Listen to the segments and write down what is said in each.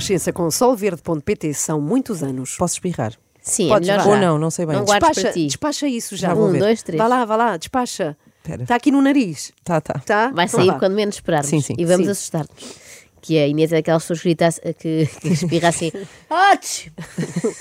Renascença com solverde.pt são muitos anos. Posso espirrar? Sim, Podes é melhor já. Ou não, não sei bem. Não guardes Despacha, para ti. despacha isso já. Já vou Um, ver. dois, três. Vá lá, vá lá, despacha. Está aqui no nariz. Tá, tá. Tá? Vai sair vá. quando menos esperarmos. Sim, sim. E vamos Sim. assustar-nos. Que a Inês é daquelas pessoas que grita assim- que, que espirra assim. "Ach!"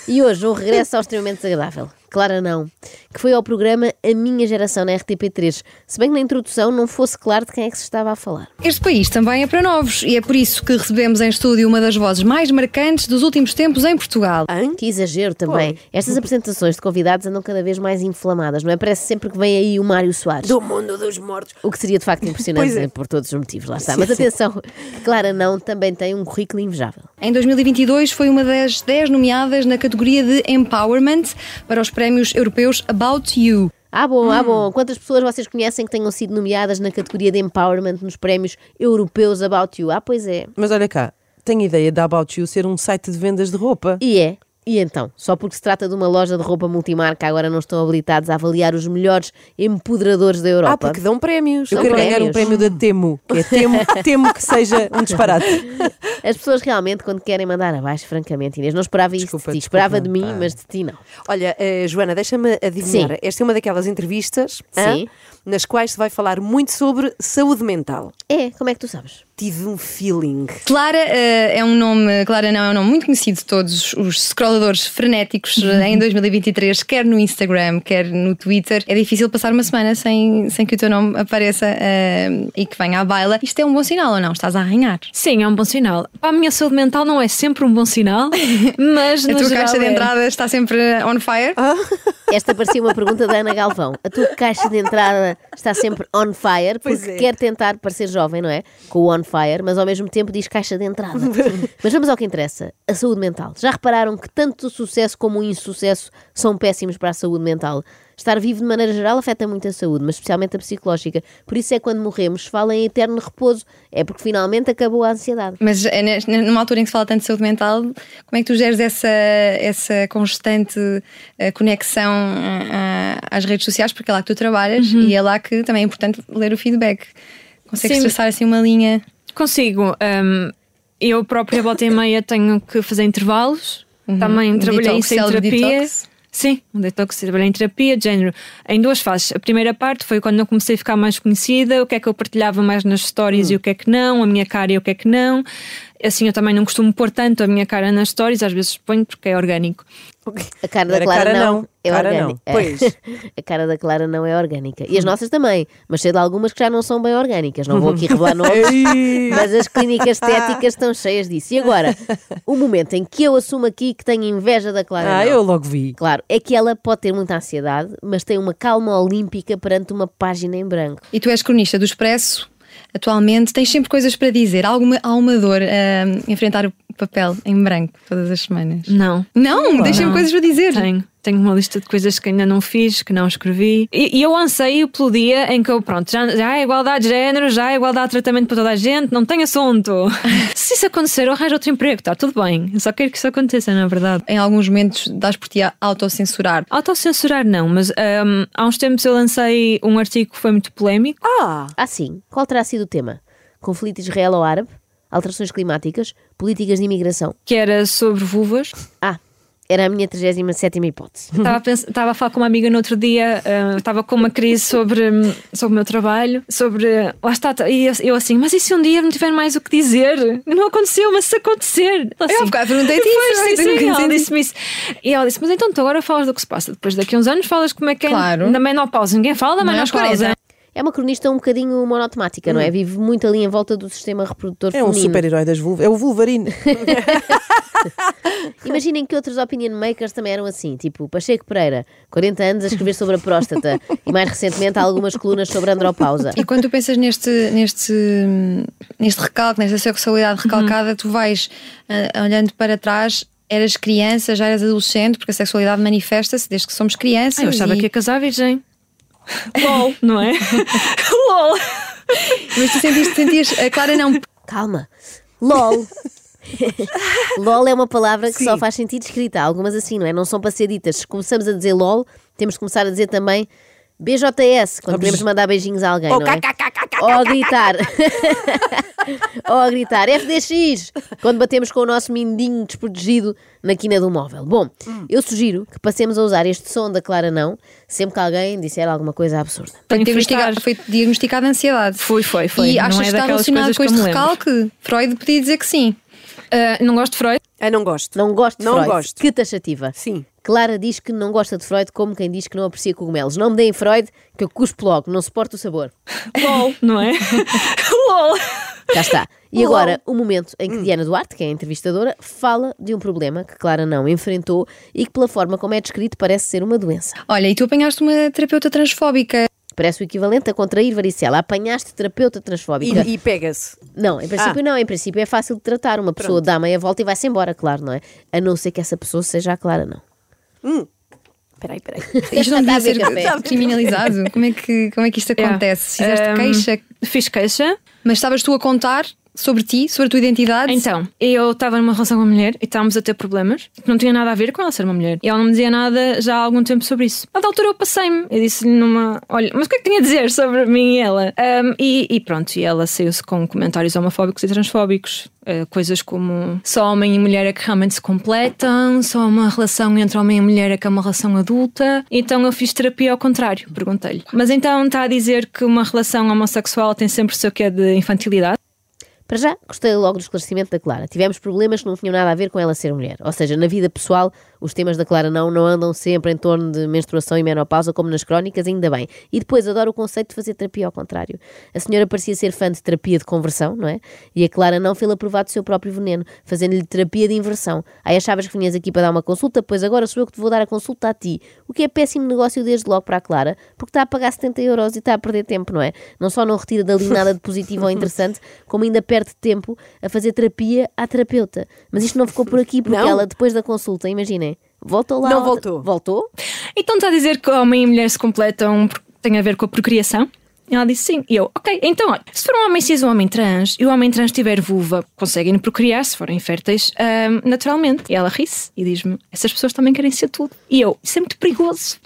e hoje um regresso ao extremamente desagradável. Clara não. Que foi ao programa A Minha Geração na RTP3. Se bem que na introdução não fosse claro de quem é que se estava a falar. Este país também é para novos e é por isso que recebemos em estúdio uma das vozes mais marcantes dos últimos tempos em Portugal. Hã? Que exagero também. Estas apresentações de convidados andam cada vez mais inflamadas, não é? Parece sempre que vem aí o Mário Soares. Do mundo dos mortos. O que seria de facto impressionante é. por todos os motivos, lá está. Mas atenção, Clara não também tem um currículo invejável. Em 2022 foi uma das 10 nomeadas na categoria de Empowerment para os prémios europeus About You. Ah, bom, Hum. ah, bom. Quantas pessoas vocês conhecem que tenham sido nomeadas na categoria de Empowerment nos prémios europeus About You? Ah, pois é. Mas olha cá, tenho ideia da About You ser um site de vendas de roupa. E é. E então, só porque se trata de uma loja de roupa multimarca, agora não estão habilitados a avaliar os melhores empoderadores da Europa. Ah, porque dão prémios. Eu Dão quero ganhar um prémios. prémio da Temo, que é Temo, temo que seja um disparate. As pessoas realmente, quando querem mandar abaixo, francamente, Inês, não esperava isso Desculpa, de ti. desculpa, Esperava de mim, mas de ti não. Olha, eh, Joana, deixa-me adivinhar. Sim. Esta é uma daquelas entrevistas nas quais se vai falar muito sobre saúde mental. É, como é que tu sabes? Tive um feeling. Clara eh, é um nome, Clara não é um nome muito conhecido de todos os frenéticos eh, em 2023, quer no Instagram, quer no Twitter. É difícil passar uma semana sem, sem que o teu nome apareça eh, e que venha à baila. Isto é um bom sinal ou não? Estás a arranhar. Sim, é um bom sinal. Para a minha saúde mental não é sempre um bom sinal, mas A tua geral caixa de é. entrada está sempre on fire. Esta parecia uma pergunta da Ana Galvão. A tua caixa de entrada está sempre on fire, porque é. quer tentar parecer jovem, não é? Com o on fire, mas ao mesmo tempo diz caixa de entrada. mas vamos ao que interessa: a saúde mental. Já repararam que tanto o sucesso como o insucesso são péssimos para a saúde mental? Estar vivo de maneira geral afeta muito a saúde, mas especialmente a psicológica. Por isso é quando morremos, se fala em eterno repouso. É porque finalmente acabou a ansiedade. Mas nes- numa altura em que se fala tanto de saúde mental, como é que tu geres essa, essa constante eh, conexão ah, às redes sociais? Porque é lá que tu trabalhas e é lá que também é importante ler o feedback. Consegues Sim. traçar assim uma linha? Consigo. hum, eu própria, volta e meia, tenho que fazer intervalos. Também Um trabalhei detox, em terapia. detox. Sim, um detox, trabalhei em terapia, de género, em duas fases. A primeira parte foi quando eu comecei a ficar mais conhecida, o que é que eu partilhava mais nas stories e o que é que não, a minha cara e o que é que não. Assim, eu também não costumo pôr tanto a minha cara nas stories, às vezes ponho porque é orgânico. A cara da Era Clara cara não, não, é cara orgânica. não. Pois. a cara da Clara não é orgânica. E as nossas também, mas sei de algumas que já não são bem orgânicas. Não vou aqui revelar nomes, mas as clínicas estéticas estão cheias disso. E agora, o momento em que eu assumo aqui que tenho inveja da Clara. Ah, não. eu logo vi. Claro, é que ela pode ter muita ansiedade, mas tem uma calma olímpica perante uma página em branco. E tu és cronista do Expresso, atualmente, tens sempre coisas para dizer. Há alguma, há uma dor a enfrentar o papel em branco todas as semanas? Não. Não, Não. coisas para dizer. Tenho. Tenho uma lista de coisas que ainda não fiz, que não escrevi. E, e eu anseio pelo dia em que eu, pronto, já, já há igualdade de género, já há igualdade de tratamento para toda a gente, não tem assunto. Se isso acontecer, eu arranjo outro emprego, está tudo bem. Eu só quero que isso aconteça, na verdade. Em alguns momentos dás por ti a autocensurar. Autocensurar não, mas hum, há uns tempos eu lancei um artigo que foi muito polémico. Ah, Ah, sim. Qual terá sido o tema? Conflito israelo-árabe? Alterações climáticas? Políticas de imigração? que era sobre vulvas. Ah, era a minha 37 hipótese. Estava a, pens- estava a falar com uma amiga no outro dia, ah, estava com uma crise sobre, hum, sobre o meu trabalho, sobre. Lá está, e eu, eu assim, mas e se um dia não tiver mais o que dizer? Não aconteceu, mas se acontecer. Ela Eu assim, bocado perguntei-te isso, sim, sim, ela disse-me isso. E ela disse, mas então tu agora falas do que se passa. Depois daqui a uns anos falas como é que é. Claro. Da menopausa. Ninguém fala da Não é menopausa. 40. É uma cronista um bocadinho monotemática, não é? Vive muito ali em volta do sistema reprodutor É um feminino. super-herói das vulvas. É o Wolverine. Imaginem que outros opinion makers também eram assim, tipo Pacheco Pereira, 40 anos a escrever sobre a próstata e mais recentemente há algumas colunas sobre a andropausa. E quando tu pensas neste, neste, neste recalque, nesta sexualidade recalcada, tu vais ah, olhando para trás. Eras criança, já eras adolescente, porque a sexualidade manifesta-se desde que somos crianças. Ah, eu achava e- que ia casar virgem. LOL, não é? LOL. Mas tu sentiste, sentias. A Clara não. Calma. LOL. LOL é uma palavra que só faz sentido escrita. Há Algumas assim, não é? Não são para ser ditas. Se começamos a dizer LOL, temos que começar a dizer também BJS, quando queremos mandar beijinhos a alguém, Ou não é? Ou a gritar. Ou a gritar FDX, quando batemos com o nosso mindinho desprotegido na quina do móvel. Bom, eu sugiro que passemos a usar este som da Clara Não sempre que alguém disser alguma coisa absurda. Foi diagnosticada, foi diagnosticada a ansiedade. Foi, foi, foi. E Não achas é que está daquelas relacionado coisas com este recalque? Freud podia dizer que sim. Ah, não gosto de Freud. Ah, não gosto. Não gosto de Não Freud. gosto. Que taxativa. Sim. Clara diz que não gosta de Freud como quem diz que não aprecia cogumelos. Não me deem Freud, que eu cuspo logo, não suporto o sabor. LOL, não é? LOL. Já está. E agora, o momento em que Diana Duarte, que é a entrevistadora, fala de um problema que Clara não enfrentou e que, pela forma como é descrito, parece ser uma doença. Olha, e tu apanhaste uma terapeuta transfóbica. Parece o equivalente a contrair varicela. Apanhaste terapeuta transfóbica. E, e pega-se. Não, em princípio Ah. não. Em princípio é fácil de tratar. Uma pessoa dá meia volta e vai-se embora, claro, não é? A não ser que essa pessoa seja a Clara, não. Espera aí, espera aí. Isto não Está a devia ser café. criminalizado. Como é que, como é que isto acontece? Fizeste Um, queixa, Fiz queixa. mas estavas tu a contar sobre ti, sobre a tua identidade? Então, eu estava numa relação com uma mulher e estávamos a ter problemas que não tinha nada a ver com ela ser uma mulher. E ela não me dizia nada já há algum tempo sobre isso. A altura eu passei-me e disse-lhe numa. Olha, mas o que é que tinha a dizer sobre mim e ela? Um, e, e pronto, e ela saiu-se com comentários homofóbicos e transfóbicos. Uh, coisas como só homem e mulher é que realmente se completam, só uma relação entre homem e mulher é que é uma relação adulta. Então eu fiz terapia ao contrário, perguntei-lhe. Mas então está a dizer que uma relação homossexual tem sempre o seu quê de infantilidade? Para já, gostei logo do esclarecimento da Clara. Tivemos problemas que não tinham nada a ver com ela ser mulher. Ou seja, na vida pessoal, os temas da Clara não, não andam sempre em torno de menstruação e menopausa, como nas crónicas, ainda bem. E depois, adoro o conceito de fazer terapia ao contrário. A senhora parecia ser fã de terapia de conversão, não é? E a Clara não fez-lhe provar do seu próprio veneno, fazendo-lhe terapia de inversão. Aí achavas que vinhas aqui para dar uma consulta, pois agora sou eu que te vou dar a consulta a ti. O que é péssimo negócio desde logo para a Clara, porque está a pagar 70 euros e está a perder tempo, não é? Não só não retira dali nada de positivo ou interessante, como ainda perde tempo a fazer terapia à terapeuta. Mas isto não ficou por aqui, porque Não. ela, depois da consulta, imaginem, voltou lá. Não outra- voltou. Voltou? Então está a dizer que homem e mulher se completam porque tem a ver com a procriação? E ela disse sim. E eu, ok, então olha, se for um homem cis e um homem trans e o homem trans tiver vulva, conseguem procriar se forem férteis naturalmente. E ela ri-se e diz-me: essas pessoas também querem ser tudo. E eu, isso é muito perigoso.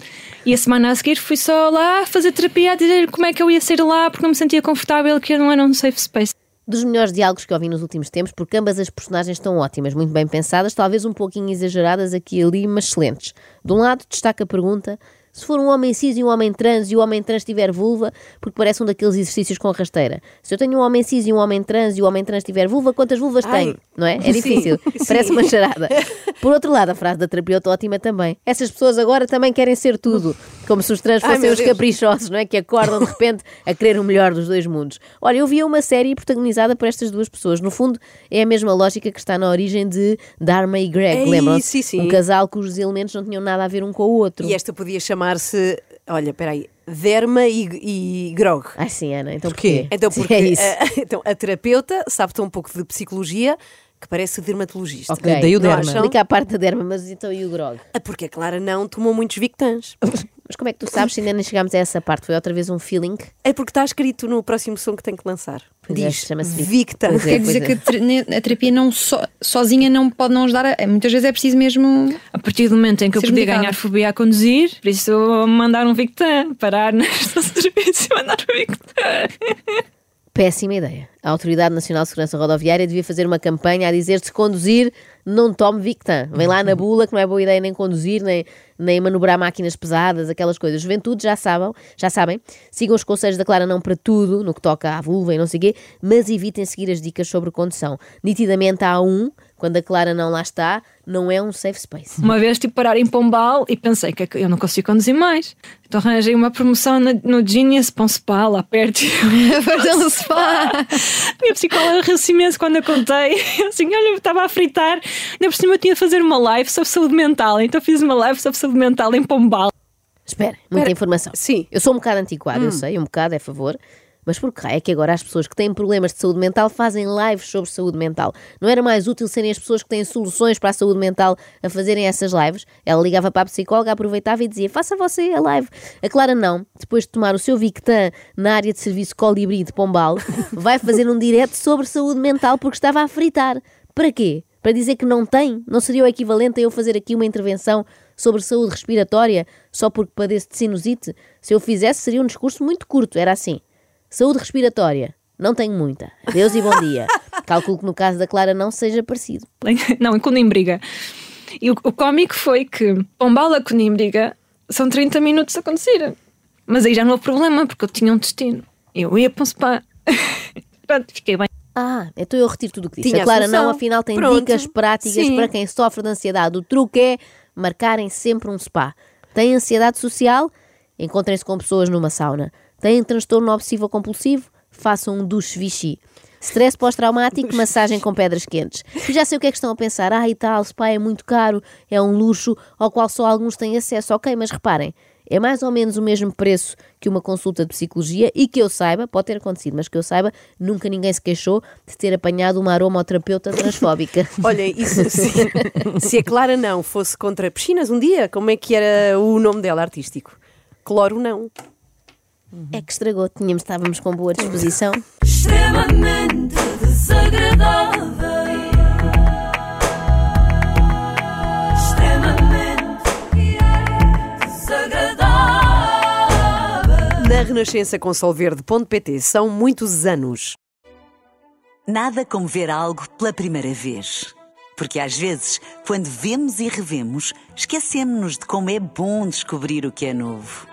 E a semana a seguir fui só lá fazer terapia a dizer como é que eu ia sair lá porque não me sentia confortável que eu não era um safe space. Dos melhores diálogos que ouvi nos últimos tempos, porque ambas as personagens estão ótimas, muito bem pensadas, talvez um pouquinho exageradas aqui e ali, mas excelentes. De um lado, destaca a pergunta: se for um homem cis e um homem trans e o homem trans tiver vulva, porque parece um daqueles exercícios com rasteira. Se eu tenho um homem cis e um homem trans e o homem trans tiver vulva, quantas vulvas Ai. tem? Não é? É difícil. sim. Parece uma charada. Por outro lado, a frase da terapeuta ótima também. Essas pessoas agora também querem ser tudo. Como se os trans fossem os caprichosos, não é? Que acordam de repente a querer o melhor dos dois mundos. Olha, eu vi uma série protagonizada por estas duas pessoas. No fundo, é a mesma lógica que está na origem de Dharma e Greg, Ei, lembram-se? sim, sim. Um casal cujos elementos não tinham nada a ver um com o outro. E esta podia chamar-se, olha, espera aí, Derma e, e Grog. Ai sim, Ana, então Porquê? porquê? Então, Sim, porque é isso. a, então, a terapeuta sabe tão um pouco de psicologia que parece dermatologista. Ok, daí o não derma. Explica a parte da derma, mas então e o grog? Ah, Porque a Clara não tomou muitos Victans. Mas como é que tu sabes se ainda nem chegámos a essa parte? Foi outra vez um feeling? É porque está escrito no próximo som que tem que lançar. Pois é, Diz chama-se Vic- Victan. Pois é. Quer dizer que a ter- ne- a terapia não só- sozinha não pode não ajudar. a- Muitas vezes é preciso mesmo. A partir do momento em que eu Ser podia medicada. ganhar fobia a conduzir, por isso eu vou mandar um Victan, parar nesta serviço e mandar um Victan. Péssima ideia. A Autoridade Nacional de Segurança Rodoviária devia fazer uma campanha a dizer se conduzir, não tome Victan. Vem lá na bula que não é boa ideia nem conduzir, nem, nem manobrar máquinas pesadas, aquelas coisas. Juventude já sabem, já sabem. Sigam os conselhos da Clara não para tudo, no que toca à vulva e não sei quê, mas evitem seguir as dicas sobre condução. Nitidamente há um, quando a Clara não lá está, não é um safe space. Uma vez tive parar em Pombal e pensei que é que eu não consigo conduzir mais. Então arranjei uma promoção no Genius para um spa lá perto. Fazer um spa. Minha psicóloga riu-se imenso quando eu contei. Eu assim, olha, eu estava a fritar Ainda por cima eu tinha de fazer uma live sobre saúde mental, então fiz uma live sobre saúde mental em Pombal. Espera, muita informação. Sim. Eu sou um bocado antiquado, eu sei, um bocado, é favor. Mas por que raio é que agora as pessoas que têm problemas de saúde mental fazem lives sobre saúde mental? Não era mais útil serem as pessoas que têm soluções para a saúde mental a fazerem essas lives? Ela ligava para a psicóloga, aproveitava e dizia: Faça você a live. A Clara não, depois de tomar o seu Victan na área de serviço Colibri de Pombal, vai fazer um direto sobre saúde mental porque estava a fritar. Para quê? Para dizer que não tem? Não seria o equivalente a eu fazer aqui uma intervenção sobre saúde respiratória só porque padeço de sinusite? Se eu fizesse, seria um discurso muito curto, era assim. Saúde respiratória. Não tenho muita. Adeus e bom dia. Calculo que no caso da Clara não seja parecido. Não, em Conimbriga. E o, o cómico foi que Pombal a Conimbriga são 30 minutos a acontecer. Mas aí já não houve problema, porque eu tinha um destino. Eu ia para um spa. Pronto, fiquei bem. Ah, então eu retiro tudo o que disse. Tinha a Clara não, afinal tem Pronto. dicas práticas Sim. para quem sofre de ansiedade. O truque é marcarem sempre um spa. Tem ansiedade social? Encontrem-se com pessoas numa sauna. Têm transtorno obsessivo compulsivo? Façam um duche Vichy. Stress pós-traumático, massagem com pedras quentes. E já sei o que é que estão a pensar. Ah, e tal, spa é muito caro, é um luxo ao qual só alguns têm acesso. Ok, mas reparem, é mais ou menos o mesmo preço que uma consulta de psicologia e que eu saiba, pode ter acontecido, mas que eu saiba, nunca ninguém se queixou de ter apanhado uma aromoterapeuta transfóbica. Olha, isso, se, se a Clara não fosse contra piscinas um dia, como é que era o nome dela artístico? Cloro não. É que estragou, tínhamos, estávamos com boa disposição. extremamente desagradável. Extremamente desagradável. Na Renascença com Solverde.pt são muitos anos. Nada como ver algo pela primeira vez. Porque às vezes, quando vemos e revemos, esquecemos-nos de como é bom descobrir o que é novo.